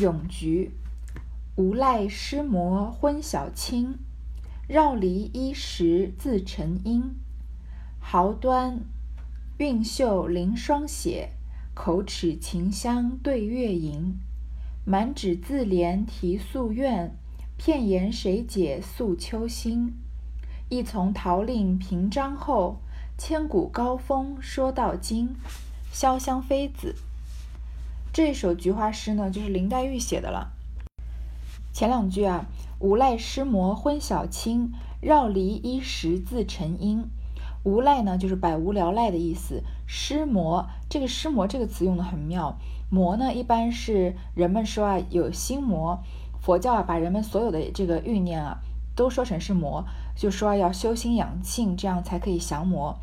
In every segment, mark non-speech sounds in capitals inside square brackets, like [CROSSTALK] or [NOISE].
咏菊，无赖诗魔昏晓清，绕篱衣食自成阴。毫端韵秀临霜写，口齿琴香对月吟。满纸自怜题素怨，片言谁解诉秋心。一从桃令平章后，千古高峰说到今。潇湘妃子。这首菊花诗呢，就是林黛玉写的了。前两句啊，无赖诗魔昏晓清，绕篱衣食自成阴。无赖呢，就是百无聊赖的意思。诗魔，这个诗魔这个词用的很妙。魔呢，一般是人们说啊，有心魔。佛教啊，把人们所有的这个欲念啊，都说成是魔，就说要修心养性，这样才可以降魔。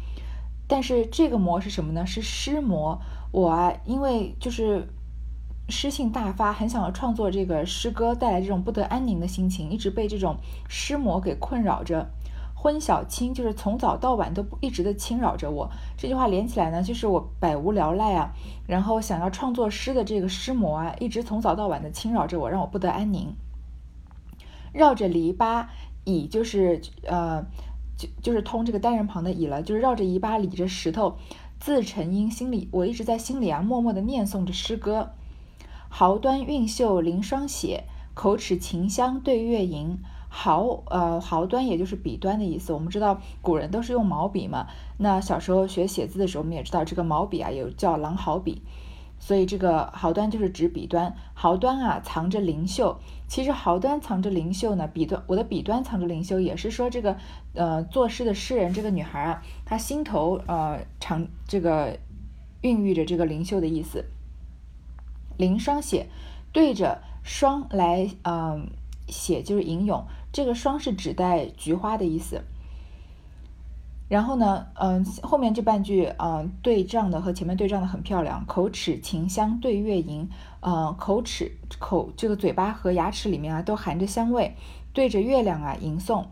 但是这个魔是什么呢？是诗魔。我啊，因为就是。诗性大发，很想要创作这个诗歌，带来这种不得安宁的心情，一直被这种诗魔给困扰着。昏晓清就是从早到晚都一直的侵扰着我。这句话连起来呢，就是我百无聊赖啊，然后想要创作诗的这个诗魔啊，一直从早到晚的侵扰着我，让我不得安宁。绕着篱笆倚，就是呃，就就是通这个单人旁的倚了，就是绕着篱笆倚着石头，自成音，心里我一直在心里啊，默默的念诵着诗歌。毫端韵秀临霜写，口齿琴香对月吟。毫呃毫端也就是笔端的意思。我们知道古人都是用毛笔嘛。那小时候学写字的时候，我们也知道这个毛笔啊有叫狼毫笔，所以这个毫端就是指笔端。毫端啊藏着灵秀，其实毫端藏着灵秀呢，笔端我的笔端藏着灵秀，也是说这个呃作诗的诗人这个女孩啊，她心头呃藏这个孕育着这个灵秀的意思。临霜写，对着霜来，嗯，写就是吟咏。这个霜是指代菊花的意思。然后呢，嗯，后面这半句，嗯，对仗的和前面对仗的很漂亮。口齿琴香对月吟，嗯，口齿口这个嘴巴和牙齿里面啊都含着香味，对着月亮啊吟诵。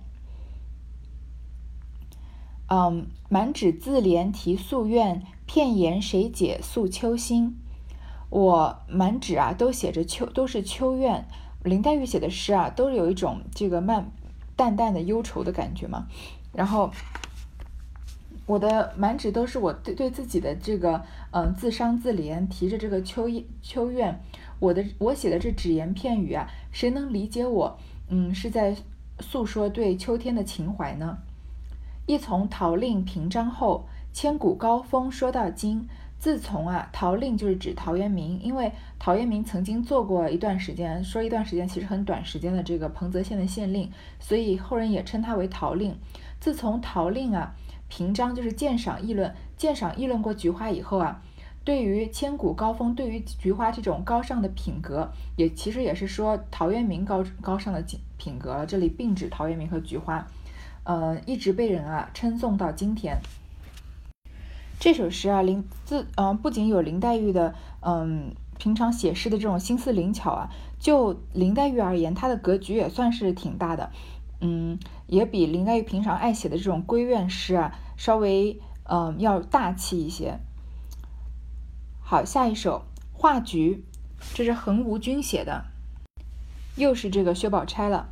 嗯，满纸自怜题夙愿，片言谁解诉秋心。我满纸啊都写着秋，都是秋怨。林黛玉写的诗啊，都有一种这个慢淡淡的忧愁的感觉嘛。然后我的满纸都是我对对自己的这个嗯自伤自怜，提着这个秋秋怨。我的我写的这只言片语啊，谁能理解我？嗯，是在诉说对秋天的情怀呢。一从桃令平章后，千古高峰说到今。自从啊，陶令就是指陶渊明，因为陶渊明曾经做过一段时间，说一段时间其实很短时间的这个彭泽县的县令，所以后人也称他为陶令。自从陶令啊评章就是鉴赏议论，鉴赏议论过菊花以后啊，对于千古高峰，对于菊花这种高尚的品格，也其实也是说陶渊明高高尚的品品格了。这里并指陶渊明和菊花，呃，一直被人啊称颂到今天。这首诗啊，林自嗯，不仅有林黛玉的嗯，平常写诗的这种心思灵巧啊，就林黛玉而言，她的格局也算是挺大的，嗯，也比林黛玉平常爱写的这种闺怨诗啊，稍微嗯要大气一些。好，下一首《画菊》，这是横无君写的，又是这个薛宝钗了。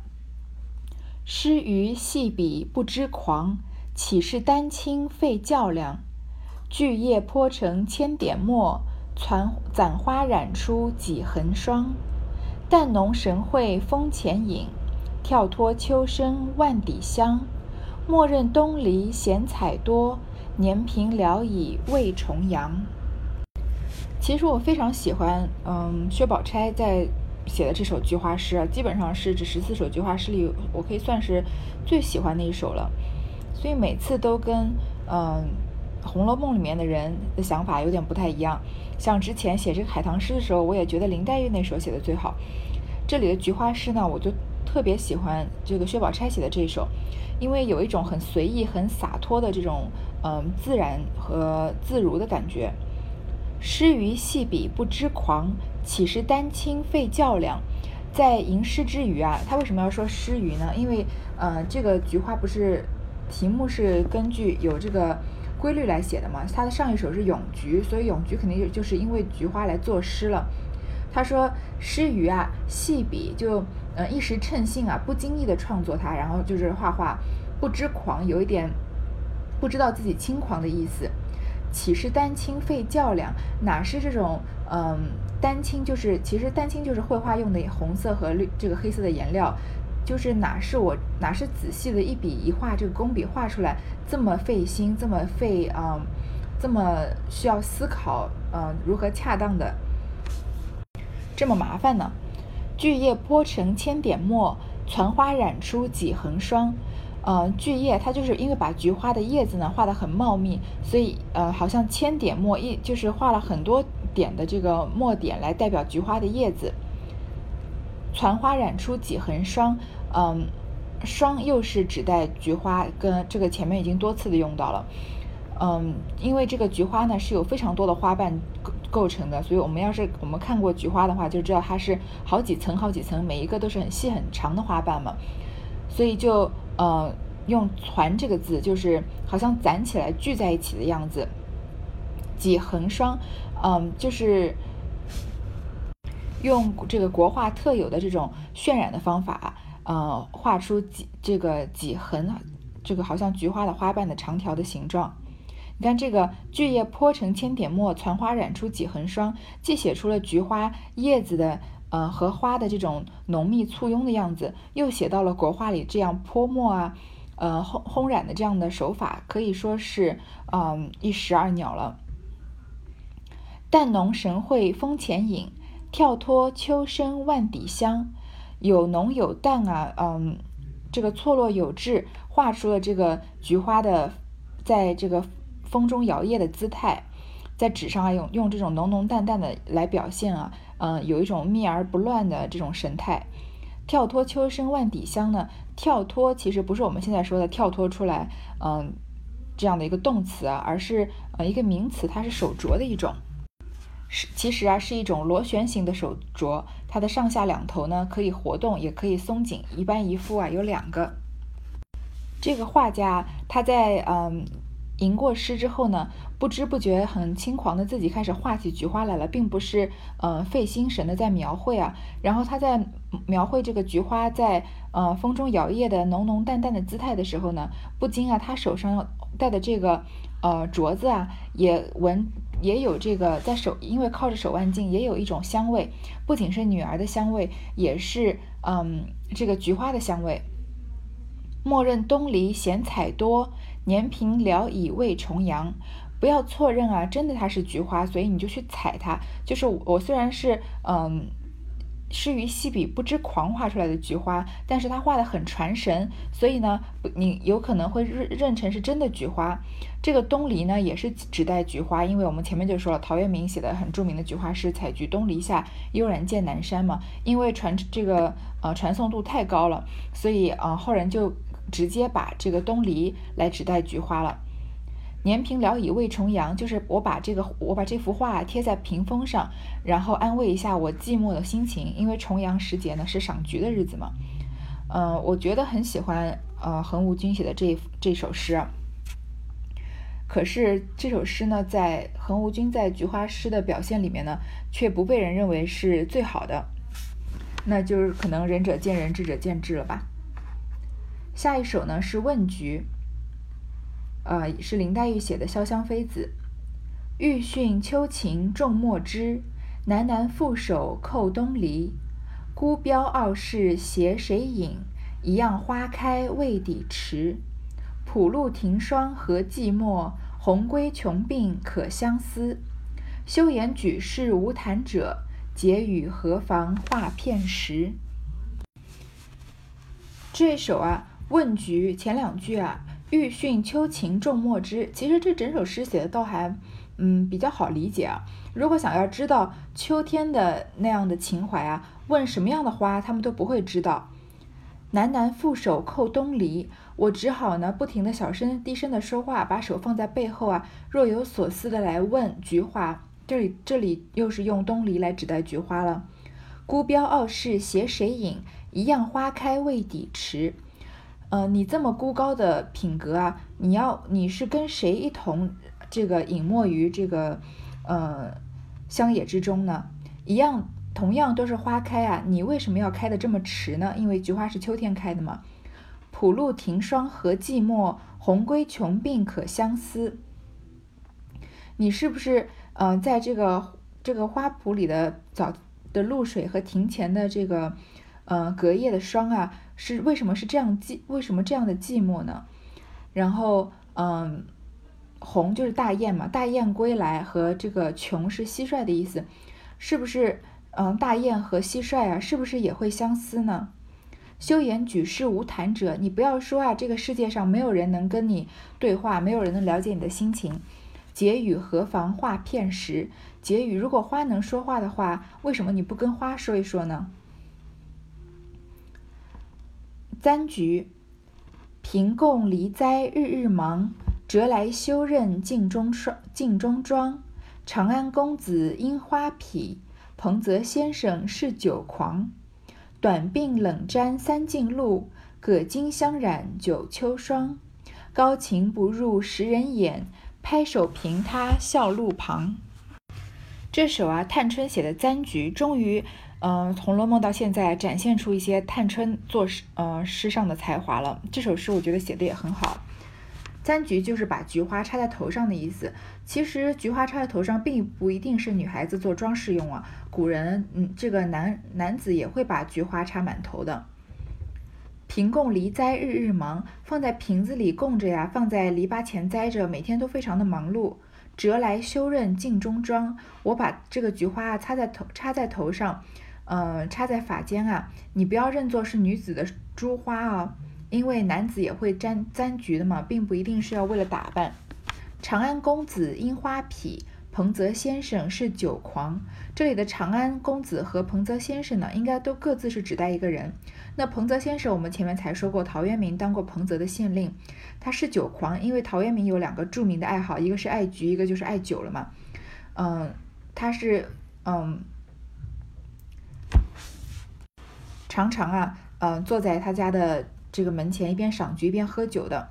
诗余细笔不知狂，岂是丹青费较量？巨叶泼成千点墨，攒攒花染出几痕霜。淡浓神会风前影，跳脱秋声万底香。莫认东篱闲采多，年平聊以慰重阳。其实我非常喜欢，嗯，薛宝钗在写的这首菊花诗啊，基本上是这十四首菊花诗里，我可以算是最喜欢的一首了。所以每次都跟，嗯。《红楼梦》里面的人的想法有点不太一样，像之前写这个海棠诗的时候，我也觉得林黛玉那首写的最好。这里的菊花诗呢，我就特别喜欢这个薛宝钗写的这首，因为有一种很随意、很洒脱的这种嗯自然和自如的感觉。诗余细笔不知狂，岂是丹青费较量？在吟诗之余啊，他为什么要说诗余呢？因为呃，这个菊花不是题目是根据有这个。规律来写的嘛，他的上一首是咏菊，所以咏菊肯定就就是因为菊花来作诗了。他说诗余啊，细笔就呃一时称兴啊，不经意的创作它，然后就是画画，不知狂，有一点不知道自己轻狂的意思。岂是丹青费较量？哪是这种嗯丹青？就是其实丹青就是绘画用的红色和绿这个黑色的颜料，就是哪是我哪是仔细的一笔一画这个工笔画出来这么费心，这么费啊，这么需要思考嗯如何恰当的这么麻烦呢？巨叶泼成千点墨，攒花染出几横霜。呃，巨叶它就是因为把菊花的叶子呢画得很茂密，所以呃，好像千点墨一就是画了很多点的这个墨点来代表菊花的叶子。攒花染出几痕霜，嗯，霜又是指代菊花，跟这个前面已经多次的用到了。嗯，因为这个菊花呢是有非常多的花瓣构构成的，所以我们要是我们看过菊花的话，就知道它是好几层好几层，每一个都是很细很长的花瓣嘛，所以就。呃，用“攒”这个字，就是好像攒起来、聚在一起的样子。几痕霜，嗯，就是用这个国画特有的这种渲染的方法，呃，画出几这个几横，这个好像菊花的花瓣的长条的形状。你看这个“巨叶泼成千点墨，攒花染出几横霜”，既写出了菊花叶子的。呃，和花的这种浓密簇拥的样子，又写到了国画里这样泼墨啊，呃，烘烘染的这样的手法，可以说是嗯一石二鸟了。淡浓神会风前影，跳脱秋深万底香。有浓有淡啊，嗯，这个错落有致，画出了这个菊花的在这个风中摇曳的姿态。在纸上啊，用用这种浓浓淡淡的来表现啊。嗯，有一种密而不乱的这种神态。跳脱秋深万底香呢？跳脱其实不是我们现在说的跳脱出来，嗯，这样的一个动词啊，而是呃一个名词，它是手镯的一种。是其实啊是一种螺旋形的手镯，它的上下两头呢可以活动，也可以松紧，一般一副啊有两个。这个画家他在嗯。吟过诗之后呢，不知不觉很轻狂的自己开始画起菊花来了，并不是呃费心神的在描绘啊。然后他在描绘这个菊花在呃风中摇曳的浓浓淡淡的姿态的时候呢，不禁啊他手上戴的这个呃镯子啊也闻也有这个在手，因为靠着手腕镜也有一种香味，不仅是女儿的香味，也是嗯这个菊花的香味。莫认东篱闲采多。年平聊以为重阳，不要错认啊！真的它是菊花，所以你就去采它。就是我虽然是嗯，诗于细笔不知狂画出来的菊花，但是它画的很传神，所以呢，你有可能会认认成是真的菊花。这个东篱呢，也是指代菊花，因为我们前面就说了，陶渊明写的很著名的菊花诗“采菊东篱下，悠然见南山”嘛。因为传这个呃传颂度太高了，所以啊后人就。直接把这个东篱来指代菊花了。年平聊以慰重阳，就是我把这个我把这幅画贴在屏风上，然后安慰一下我寂寞的心情。因为重阳时节呢是赏菊的日子嘛。嗯，我觉得很喜欢呃横无君写的这这首诗。可是这首诗呢，在横无君在菊花诗的表现里面呢，却不被人认为是最好的。那就是可能仁者见仁，智者见智了吧。下一首呢是《问菊》，呃，是林黛玉写的《潇湘妃子》。欲讯秋晴众墨枝，喃喃负手扣东篱。孤标傲世携谁引？一样花开未抵迟。浦路庭霜何寂寞？鸿归穷病可相思。休言举世无谈者，结语何妨画片时。这首啊。问菊前两句啊，欲讯秋晴众墨枝。其实这整首诗写的倒还，嗯，比较好理解啊。如果想要知道秋天的那样的情怀啊，问什么样的花，他们都不会知道。喃喃负手扣东篱，我只好呢，不停的小声低声的说话，把手放在背后啊，若有所思的来问菊花。这里这里又是用东篱来指代菊花了。孤标傲世携谁引？一样花开未抵迟。呃，你这么孤高的品格啊，你要你是跟谁一同这个隐没于这个呃乡野之中呢？一样同样都是花开啊，你为什么要开的这么迟呢？因为菊花是秋天开的嘛。浦路庭霜何寂寞，红归穷病可相思。你是不是嗯，在这个这个花圃里的早的露水和庭前的这个呃隔夜的霜啊，是为什么是这样寂？为什么这样的寂寞呢？然后嗯，红就是大雁嘛，大雁归来和这个穷是蟋蟀的意思，是不是？嗯，大雁和蟋蟀啊，是不是也会相思呢？休言举世无谈者，你不要说啊，这个世界上没有人能跟你对话，没有人能了解你的心情。结语何妨话片时？结语，如果花能说话的话，为什么你不跟花说一说呢？簪菊，平共离哉，日日忙，折来修刃镜中霜，镜中妆。长安公子樱花癖。彭泽先生是酒狂，短鬓冷沾三径露，葛巾香染九秋霜。高情不入时人眼，拍手凭他笑路旁。这首啊，探春写的簪菊，终于，嗯，《红楼梦》到现在展现出一些探春作诗，呃，诗上的才华了。这首诗我觉得写的也很好。簪菊就是把菊花插在头上的意思。其实菊花插在头上并不一定是女孩子做装饰用啊，古人嗯，这个男男子也会把菊花插满头的。瓶供梨栽日日忙，放在瓶子里供着呀，放在篱笆前栽着，每天都非常的忙碌。折来修刃镜中妆，我把这个菊花啊插在头插在头上，嗯，插在发间啊，你不要认作是女子的珠花啊。因为男子也会沾簪菊的嘛，并不一定是要为了打扮。长安公子樱花癖，彭泽先生是酒狂。这里的长安公子和彭泽先生呢，应该都各自是指代一个人。那彭泽先生，我们前面才说过，陶渊明当过彭泽的县令，他是酒狂，因为陶渊明有两个著名的爱好，一个是爱菊，一个就是爱酒了嘛。嗯，他是嗯，常常啊，嗯，坐在他家的。这个门前一边赏菊一边喝酒的，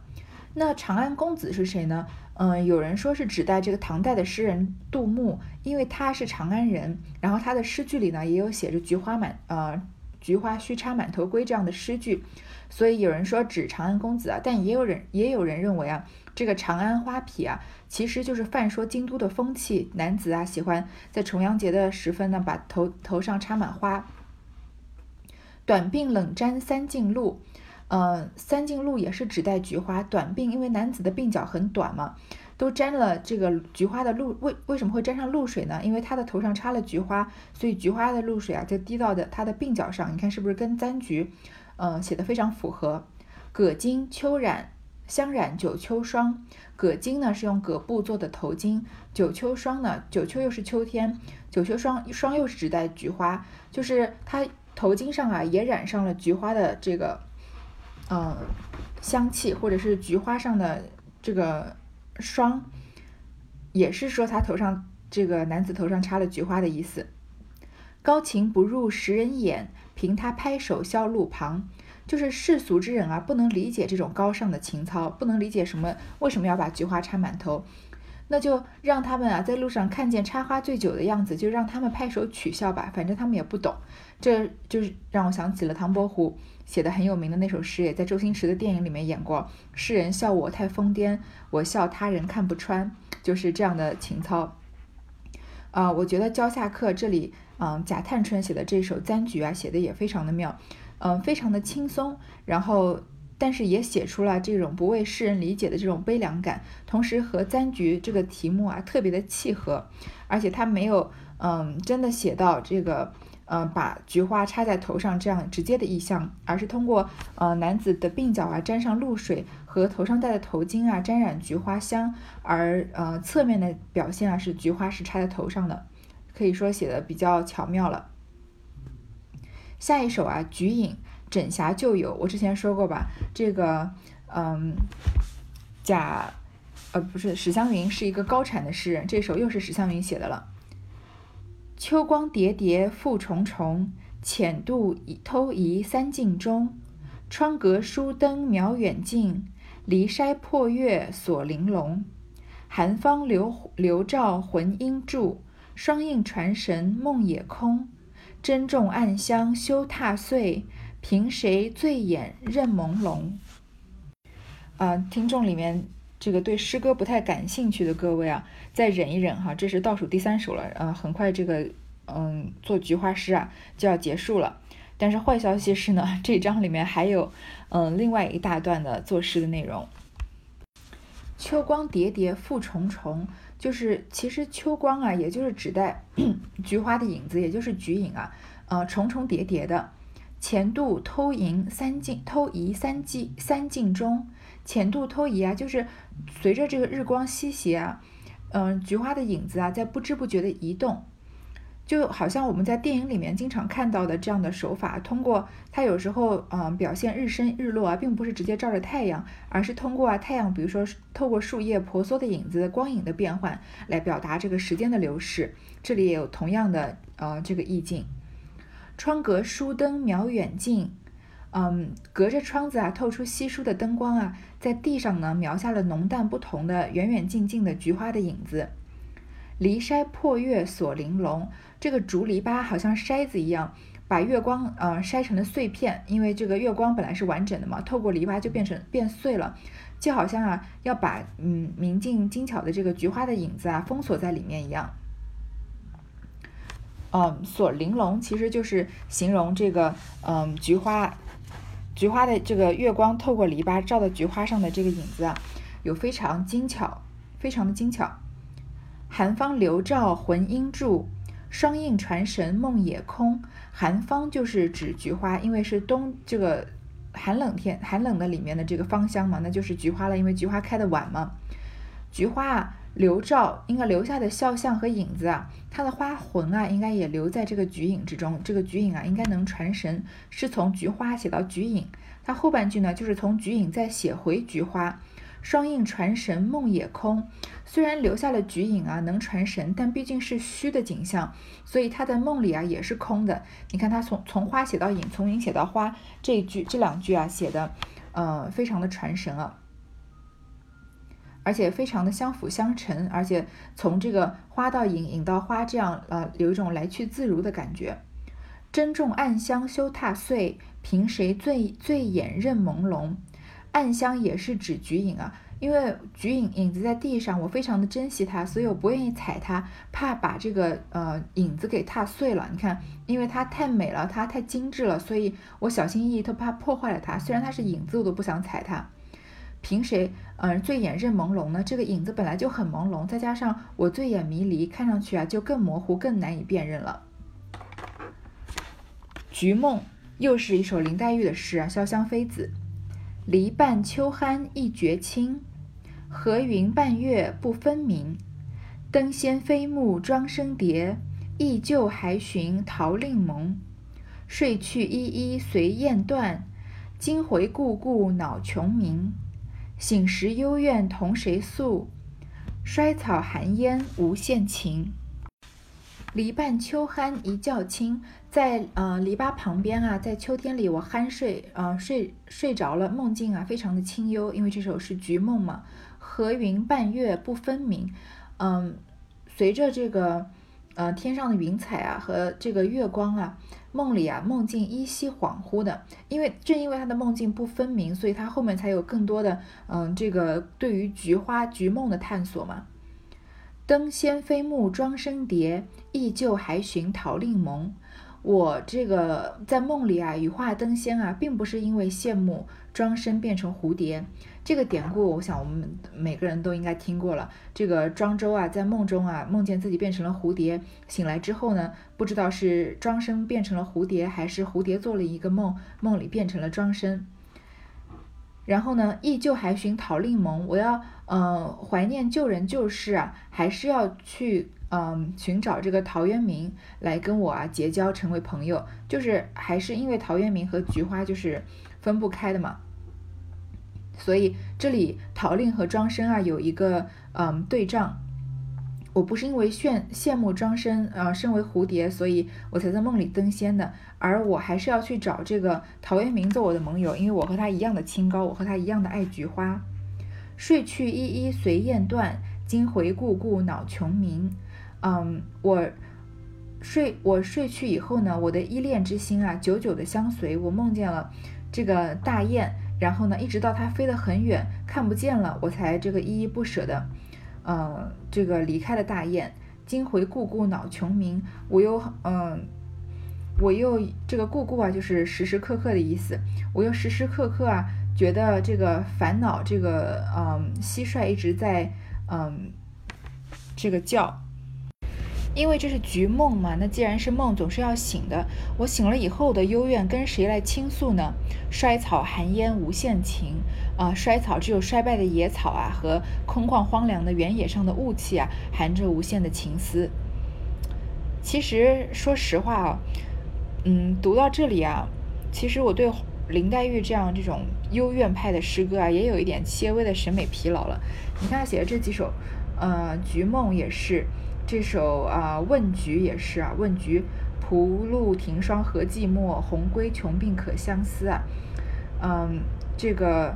那长安公子是谁呢？嗯，有人说是指代这个唐代的诗人杜牧，因为他是长安人，然后他的诗句里呢也有写着“菊花满呃菊花须插满头归”这样的诗句，所以有人说指长安公子啊，但也有人也有人认为啊，这个长安花圃啊，其实就是泛说京都的风气，男子啊喜欢在重阳节的时分呢，把头头上插满花。短鬓冷沾三径露。嗯，三径露也是指代菊花。短鬓，因为男子的鬓角很短嘛，都沾了这个菊花的露。为为什么会沾上露水呢？因为他的头上插了菊花，所以菊花的露水啊就滴到的他的鬓角上。你看是不是跟簪菊，嗯，写的非常符合？葛巾秋染，香染九秋霜。葛巾呢是用葛布做的头巾，九秋霜呢，九秋又是秋天，九秋霜霜又是指代菊花，就是它头巾上啊也染上了菊花的这个。嗯，香气或者是菊花上的这个霜，也是说他头上这个男子头上插了菊花的意思。高情不入时人眼，凭他拍手笑路旁，就是世俗之人啊，不能理解这种高尚的情操，不能理解什么为什么要把菊花插满头，那就让他们啊在路上看见插花醉酒的样子，就让他们拍手取笑吧，反正他们也不懂。这就是让我想起了唐伯虎。写的很有名的那首诗，也在周星驰的电影里面演过。世人笑我太疯癫，我笑他人看不穿，就是这样的情操。啊，我觉得教下课这里，嗯，贾探春写的这首簪菊啊，写的也非常的妙，嗯，非常的轻松，然后但是也写出了这种不为世人理解的这种悲凉感，同时和簪菊这个题目啊特别的契合，而且他没有，嗯，真的写到这个。嗯，把菊花插在头上这样直接的意象，而是通过呃男子的鬓角啊沾上露水和头上戴的头巾啊沾染菊花香，而呃侧面的表现啊是菊花是插在头上的，可以说写的比较巧妙了。下一首啊，菊影枕霞旧友，我之前说过吧，这个嗯贾呃不是史湘云是一个高产的诗人，这首又是史湘云写的了。秋光叠叠复重重，浅度偷移三径中。窗隔疏灯描远近，离筛破月锁玲珑。寒芳流流照魂应住，双映传神梦也空。珍重暗香休踏碎，凭谁醉眼任朦胧？啊，听众里面这个对诗歌不太感兴趣的各位啊，再忍一忍哈，这是倒数第三首了，呃，很快这个嗯做菊花诗啊就要结束了。但是坏消息是呢，[LAUGHS] 这章里面还有嗯另外一大段的作诗的内容。秋光叠叠复重重，就是其实秋光啊，也就是指代 [CLEARS THROAT] 菊花的影子，也就是菊影啊，呃，重重叠叠的。前度偷迎三径，偷移三径三径中，前度偷移啊，就是随着这个日光西斜啊，嗯，菊花的影子啊，在不知不觉的移动。就好像我们在电影里面经常看到的这样的手法，通过它有时候嗯表现日升日落啊，并不是直接照着太阳，而是通过啊太阳，比如说透过树叶婆娑的影子光影的变换来表达这个时间的流逝。这里也有同样的呃这个意境。窗格疏灯描远近，嗯，隔着窗子啊透出稀疏的灯光啊，在地上呢描下了浓淡不同的远远近近的菊花的影子。离筛破月锁玲珑。这个竹篱笆好像筛子一样，把月光呃筛成了碎片，因为这个月光本来是完整的嘛，透过篱笆就变成变碎了，就好像啊要把嗯明净精巧的这个菊花的影子啊封锁在里面一样。嗯，锁玲珑其实就是形容这个嗯菊花，菊花的这个月光透过篱笆照到菊花上的这个影子啊，有非常精巧，非常的精巧。寒芳流照魂应住。双印传神梦也空，寒芳就是指菊花，因为是冬这个寒冷天寒冷的里面的这个芳香嘛，那就是菊花了，因为菊花开的晚嘛。菊花啊，留照应该留下的肖像和影子啊，它的花魂啊，应该也留在这个菊影之中。这个菊影啊，应该能传神，是从菊花写到菊影。它后半句呢，就是从菊影再写回菊花。双印传神梦也空，虽然留下了菊影啊，能传神，但毕竟是虚的景象，所以他的梦里啊也是空的。你看他从从花写到影，从影写到花，这一句这两句啊写的，呃，非常的传神啊，而且非常的相辅相成，而且从这个花到影，影到花，这样呃有一种来去自如的感觉。珍重暗香休踏碎，凭谁醉醉眼任朦胧？暗香也是指菊影啊，因为菊影影子在地上，我非常的珍惜它，所以我不愿意踩它，怕把这个呃影子给踏碎了。你看，因为它太美了，它太精致了，所以我小心翼翼，都怕破坏了它。虽然它是影子，我都不想踩它。凭谁嗯醉眼认朦胧呢？这个影子本来就很朦胧，再加上我醉眼迷离，看上去啊就更模糊，更难以辨认了。菊梦又是一首林黛玉的诗啊，《潇湘妃子》。篱半秋酣一觉清，和云伴月不分明。灯仙飞木妆生蝶，忆旧还寻桃令蒙。睡去依依随雁断，惊回故故恼穷鸣。醒时幽怨同谁诉？衰草寒烟无限情。篱半秋酣一觉清。在呃篱笆旁边啊，在秋天里我酣睡，呃睡睡着了，梦境啊非常的清幽，因为这首是菊梦嘛。和云伴月不分明，嗯，随着这个呃天上的云彩啊和这个月光啊，梦里啊梦境依稀恍惚的，因为正因为他的梦境不分明，所以他后面才有更多的嗯这个对于菊花菊梦的探索嘛。灯仙飞木庄生蝶，忆旧还寻桃令盟。我这个在梦里啊，羽化登仙啊，并不是因为羡慕庄生变成蝴蝶。这个典故，我想我们每个人都应该听过了。这个庄周啊，在梦中啊，梦见自己变成了蝴蝶，醒来之后呢，不知道是庄生变成了蝴蝶，还是蝴蝶做了一个梦，梦里变成了庄生。然后呢，忆旧还寻陶令盟，我要嗯怀念旧人旧事啊，还是要去。嗯，寻找这个陶渊明来跟我啊结交，成为朋友，就是还是因为陶渊明和菊花就是分不开的嘛。所以这里陶令和庄生啊有一个嗯对仗。我不是因为炫羡慕庄生啊身为蝴蝶，所以我才在梦里登仙的，而我还是要去找这个陶渊明做我的盟友，因为我和他一样的清高，我和他一样的爱菊花。睡去依依随雁断，惊回故故恼穷鸣。嗯，我睡我睡去以后呢，我的依恋之心啊，久久的相随。我梦见了这个大雁，然后呢，一直到它飞得很远，看不见了，我才这个依依不舍的，呃，这个离开了大雁。今回故故恼穷鸣，我又嗯，我又这个故故啊，就是时时刻刻的意思。我又时时刻刻啊，觉得这个烦恼，这个嗯，蟋蟀一直在嗯，这个叫。因为这是菊梦嘛，那既然是梦，总是要醒的。我醒了以后的幽怨，跟谁来倾诉呢？衰草寒烟无限情啊，衰草只有衰败的野草啊，和空旷荒凉的原野上的雾气啊，含着无限的情思。其实说实话啊，嗯，读到这里啊，其实我对林黛玉这样这种幽怨派的诗歌啊，也有一点些微的审美疲劳了。你看写的这几首，呃，菊梦也是。这首啊《问菊》也是啊，《问菊》蒲露庭霜何寂寞，红归穷病可相思啊。嗯，这个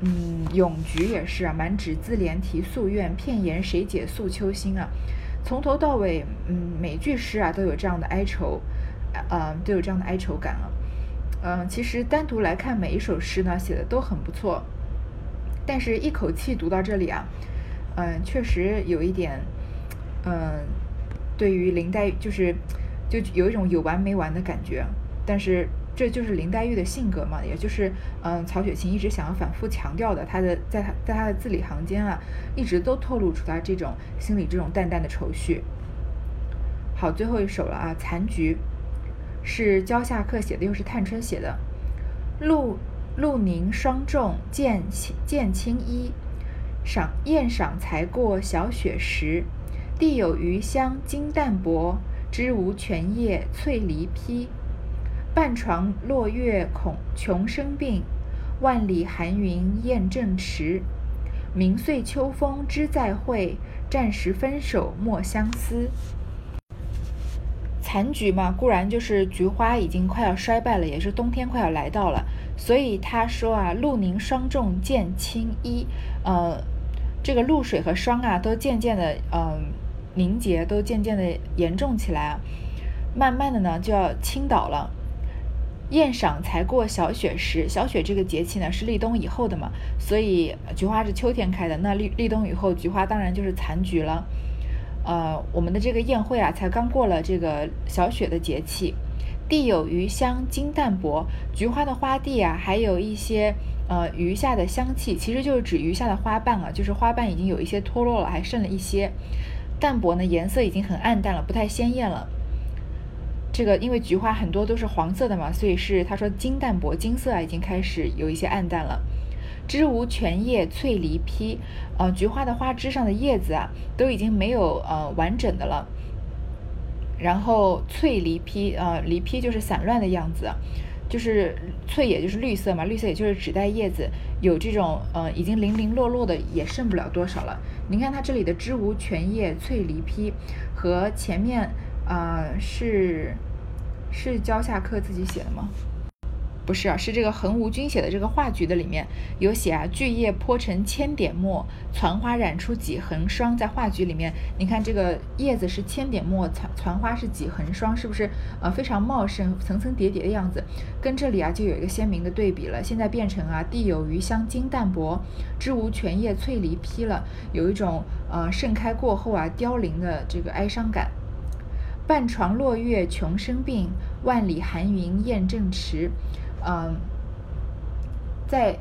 嗯《咏菊》也是啊，满纸自怜题夙愿，片言谁解诉秋心啊。从头到尾，嗯，每句诗啊都有这样的哀愁，呃，都有这样的哀愁感啊。嗯，其实单独来看每一首诗呢，写的都很不错，但是一口气读到这里啊。嗯，确实有一点，嗯，对于林黛玉就是就有一种有完没完的感觉，但是这就是林黛玉的性格嘛，也就是嗯，曹雪芹一直想要反复强调的，他的在他在他的字里行间啊，一直都透露出他这种心里这种淡淡的愁绪。好，最后一首了啊，《残菊》是焦下客写的，又是探春写的，露露凝霜重，渐渐轻衣。赏宴赏才过小雪时，地有余香金淡薄，枝无全叶翠梨披。半床落月恐穷生病，万里寒云雁正迟。明岁秋风知再会，暂时分手莫相思。残菊嘛，固然就是菊花已经快要衰败了，也是冬天快要来到了，所以他说啊，露凝霜重渐青衣，呃。这个露水和霜啊，都渐渐的，嗯，凝结，都渐渐的严重起来啊，慢慢的呢，就要倾倒了。宴赏才过小雪时，小雪这个节气呢，是立冬以后的嘛，所以菊花是秋天开的，那立立冬以后，菊花当然就是残菊了。呃，我们的这个宴会啊，才刚过了这个小雪的节气，地有余香金淡薄，菊花的花地啊，还有一些。呃，余下的香气其实就是指余下的花瓣啊，就是花瓣已经有一些脱落了，还剩了一些淡薄呢，颜色已经很暗淡了，不太鲜艳了。这个因为菊花很多都是黄色的嘛，所以是他说金淡薄，金色啊已经开始有一些暗淡了。枝无全叶翠梨披，呃，菊花的花枝上的叶子啊都已经没有呃完整的了。然后翠梨披，呃，梨披就是散乱的样子。就是翠，也就是绿色嘛，绿色也就是只带叶子有这种呃已经零零落落的，也剩不了多少了。您看它这里的枝无全叶翠梨披，和前面呃是是焦下客自己写的吗？不是啊，是这个横无君写的这个画菊的里面有写啊，巨叶泼成千点墨，攒花染出几横霜。在画菊里面，你看这个叶子是千点墨，攒攒花是几横霜，是不是呃非常茂盛，层层叠叠的样子？跟这里啊就有一个鲜明的对比了。现在变成啊，地有余香金淡薄，枝无全叶翠离披了，有一种呃盛开过后啊凋零的这个哀伤感。半床落月穷生病，万里寒云雁正迟。嗯，在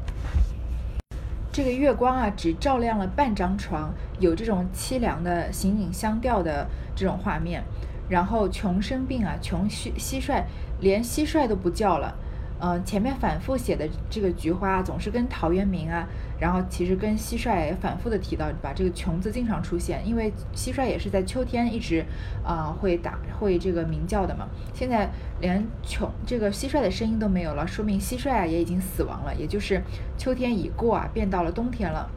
这个月光啊，只照亮了半张床，有这种凄凉的形影相吊的这种画面。然后穷生病啊，穷蟋蟋蟀连蟋蟀都不叫了。嗯，前面反复写的这个菊花总是跟陶渊明啊，然后其实跟蟋蟀反复的提到，把这个穷字经常出现，因为蟋蟀也是在秋天一直啊会打会这个鸣叫的嘛。现在连穷这个蟋蟀的声音都没有了，说明蟋蟀啊也已经死亡了，也就是秋天已过啊，变到了冬天了。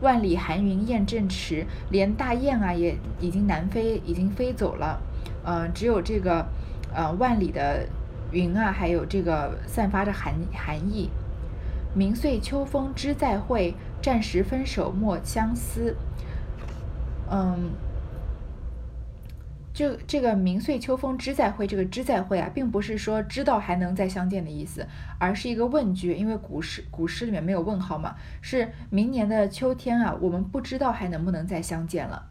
万里寒云雁正迟，连大雁啊也已经南飞，已经飞走了。嗯，只有这个呃万里的。云啊，还有这个散发着寒寒意。明岁秋风知再会，暂时分手莫相思。嗯，这这个明岁秋风知再会，这个知再会啊，并不是说知道还能再相见的意思，而是一个问句，因为古诗古诗里面没有问号嘛，是明年的秋天啊，我们不知道还能不能再相见了。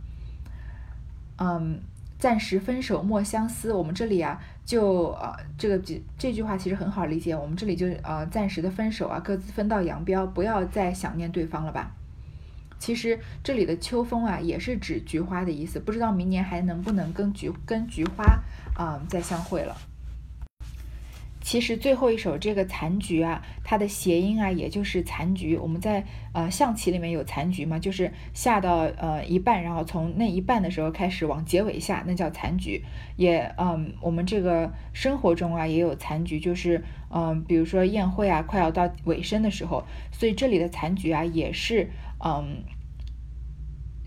嗯，暂时分手莫相思，我们这里啊，就呃这个这这句话其实很好理解，我们这里就呃暂时的分手啊，各自分道扬镳，不要再想念对方了吧。其实这里的秋风啊，也是指菊花的意思。不知道明年还能不能跟菊跟菊花啊再相会了。其实最后一首这个残局啊，它的谐音啊，也就是残局。我们在呃象棋里面有残局嘛，就是下到呃一半，然后从那一半的时候开始往结尾下，那叫残局。也嗯，我们这个生活中啊也有残局，就是嗯，比如说宴会啊快要到尾声的时候，所以这里的残局啊也是。嗯，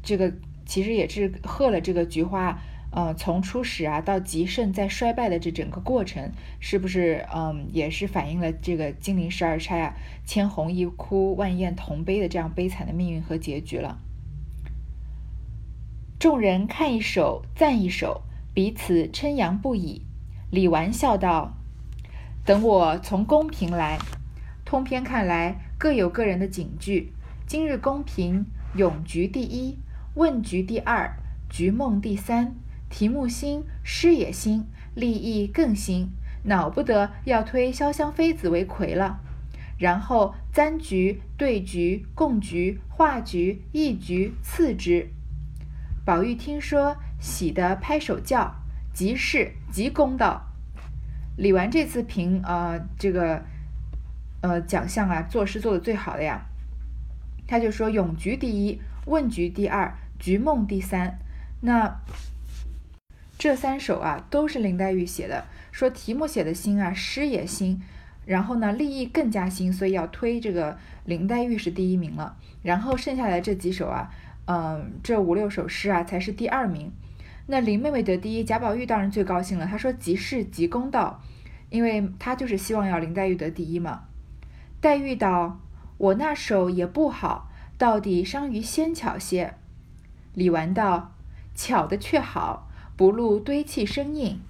这个其实也是贺了这个菊花，呃，从初始啊到极盛再衰败的这整个过程，是不是嗯也是反映了这个金陵十二钗啊千红一哭万艳同悲的这样悲惨的命运和结局了？众人看一首赞一首，彼此称扬不已。李纨笑道：“等我从宫评来，通篇看来各有各人的警句。”今日公平，咏菊第一，问菊第二，菊梦第三。题目新，诗也新，立意更新，恼不得要推潇湘妃子为魁了。然后簪菊、对菊、贡菊、画菊、一菊次之。宝玉听说，喜得拍手叫，极是极公道。李纨这次评啊，这个呃奖项啊，作诗做的最好的呀。他就说：“咏菊第一，问菊第二，菊梦第三。那这三首啊，都是林黛玉写的。说题目写的新啊，诗也新，然后呢，立意更加新，所以要推这个林黛玉是第一名了。然后剩下来这几首啊，嗯，这五六首诗啊，才是第二名。那林妹妹得第一，贾宝玉当然最高兴了。他说：‘即是即公道，因为他就是希望要林黛玉得第一嘛。’黛玉道。”我那首也不好，到底伤于纤巧些。李纨道：“巧的却好，不露堆砌生硬。”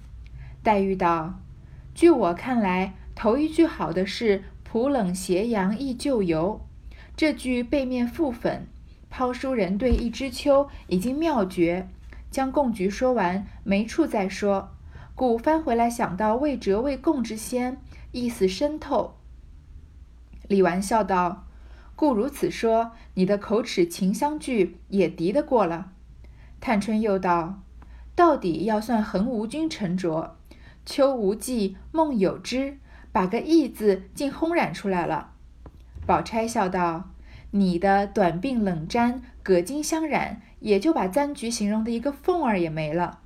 黛玉道：“据我看来，头一句好的是‘浦冷斜阳忆旧游’，这句背面附粉，抛书人对一枝秋，已经妙绝。将贡菊说完，没处再说，故翻回来想到未折未供之先，意思深透。”李纨笑道：“故如此说，你的口齿情相句也敌得过了。”探春又道：“到底要算横无君沉着，秋无忌，梦有之，把个意字竟轰然出来了。”宝钗笑道：“你的短鬓冷沾，葛巾香染，也就把簪菊形容的一个凤儿也没了。”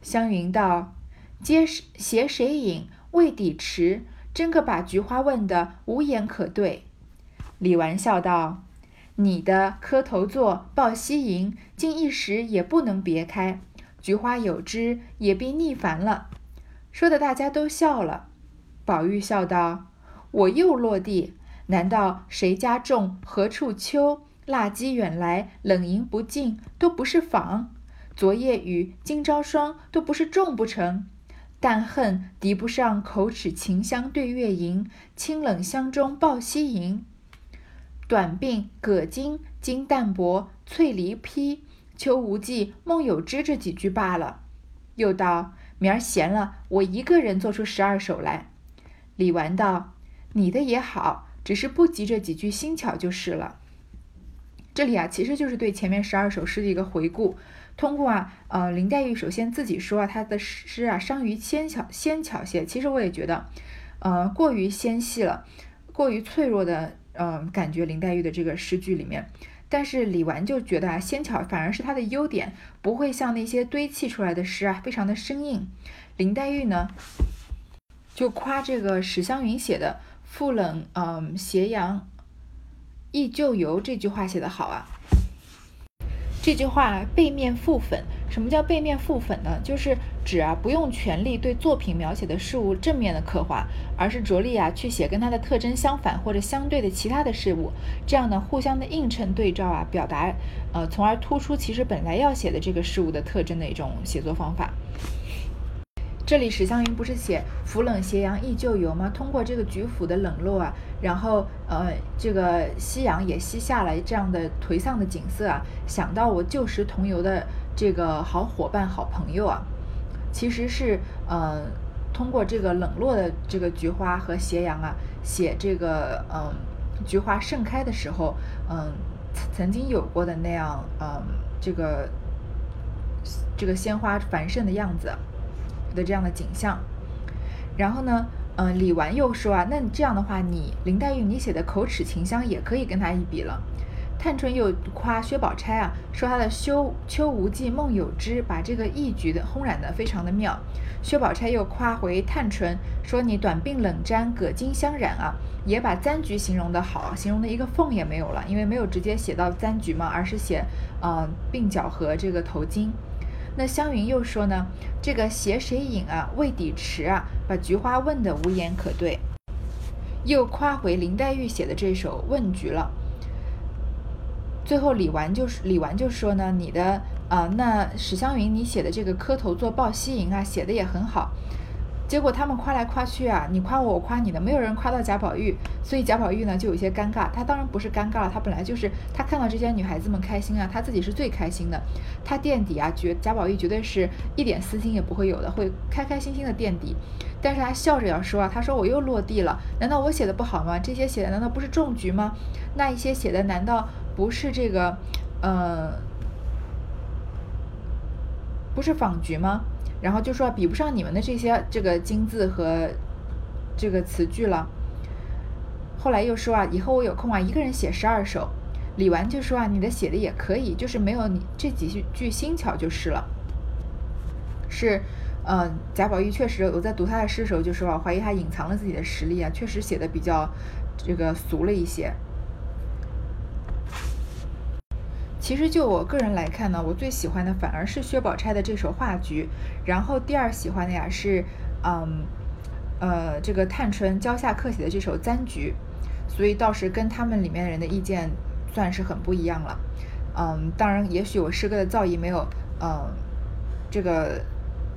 湘云道：“皆携谁饮，未抵迟。”真个把菊花问得无言可对。李纨笑道：“你的磕头座抱膝迎，竟一时也不能别开。菊花有枝，也必腻烦了。”说的大家都笑了。宝玉笑道：“我又落地，难道谁家种何处秋？蜡鸡远来，冷饮不尽，都不是仿；昨夜雨，今朝霜，都不是种不成？”但恨敌不上口齿情香对月吟，清冷香中抱膝吟。短鬓葛巾金淡薄，翠梨披秋无忌梦有之这几句罢了。又道明儿闲了，我一个人做出十二首来。李纨道：“你的也好，只是不及这几句新巧就是了。”这里啊，其实就是对前面十二首诗的一个回顾。通过啊，呃，林黛玉首先自己说啊，她的诗啊，伤于纤巧纤巧些。其实我也觉得，呃，过于纤细了，过于脆弱的，嗯，感觉林黛玉的这个诗句里面。但是李纨就觉得啊，纤巧反而是她的优点，不会像那些堆砌出来的诗啊，非常的生硬。林黛玉呢，就夸这个史湘云写的“复冷嗯斜阳忆旧游”这句话写得好啊。这句话背面覆粉什么叫背面赋粉呢？就是指啊不用全力对作品描写的事物正面的刻画，而是着力啊去写跟它的特征相反或者相对的其他的事物，这样呢互相的映衬对照啊，表达呃从而突出其实本来要写的这个事物的特征的一种写作方法。这里史湘云不是写“浮冷斜阳忆旧游”吗？通过这个菊府的冷落啊，然后呃，这个夕阳也西下来，这样的颓丧的景色啊，想到我旧时同游的这个好伙伴、好朋友啊，其实是呃，通过这个冷落的这个菊花和斜阳啊，写这个嗯，菊花盛开的时候，嗯，曾经有过的那样，嗯，这个这个鲜花繁盛的样子。的这样的景象，然后呢，嗯，李纨又说啊，那这样的话，你林黛玉你写的口齿清香也可以跟他一比了。探春又夸薛宝钗啊，说她的秋秋无忌梦有之，把这个义举的烘染的非常的妙。薛宝钗又夸回探春，说你短鬓冷沾葛巾香染啊，也把簪菊形容的好，形容的一个缝也没有了，因为没有直接写到簪菊嘛，而是写呃鬓角和这个头巾。那湘云又说呢，这个携谁饮啊，未抵迟啊，把菊花问得无言可对，又夸回林黛玉写的这首问菊了。最后李纨就是李纨就说呢，你的啊，那史湘云你写的这个磕头作抱膝迎啊，写的也很好。结果他们夸来夸去啊，你夸我，我夸你的，没有人夸到贾宝玉，所以贾宝玉呢就有些尴尬。他当然不是尴尬，他本来就是他看到这些女孩子们开心啊，他自己是最开心的。他垫底啊，绝贾宝玉绝对是一点私心也不会有的，会开开心心的垫底。但是他笑着要说啊，他说我又落地了，难道我写的不好吗？这些写的难道不是中局吗？那一些写的难道不是这个，呃，不是仿局吗？然后就说比不上你们的这些这个金字和这个词句了。后来又说啊，以后我有空啊，一个人写十二首。李纨就说啊，你的写的也可以，就是没有你这几句新巧就是了。是，嗯，贾宝玉确实，我在读他的诗的时候就说啊，怀疑他隐藏了自己的实力啊，确实写的比较这个俗了一些。其实就我个人来看呢，我最喜欢的反而是薛宝钗的这首画菊，然后第二喜欢的呀是，嗯，呃，这个探春蕉下客写的这首簪菊，所以倒是跟他们里面的人的意见算是很不一样了。嗯，当然，也许我诗歌的造诣没有，嗯，这个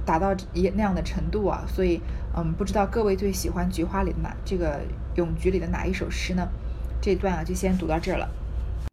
达到一那样的程度啊，所以，嗯，不知道各位最喜欢菊花里的哪这个咏菊里的哪一首诗呢？这段啊就先读到这儿了。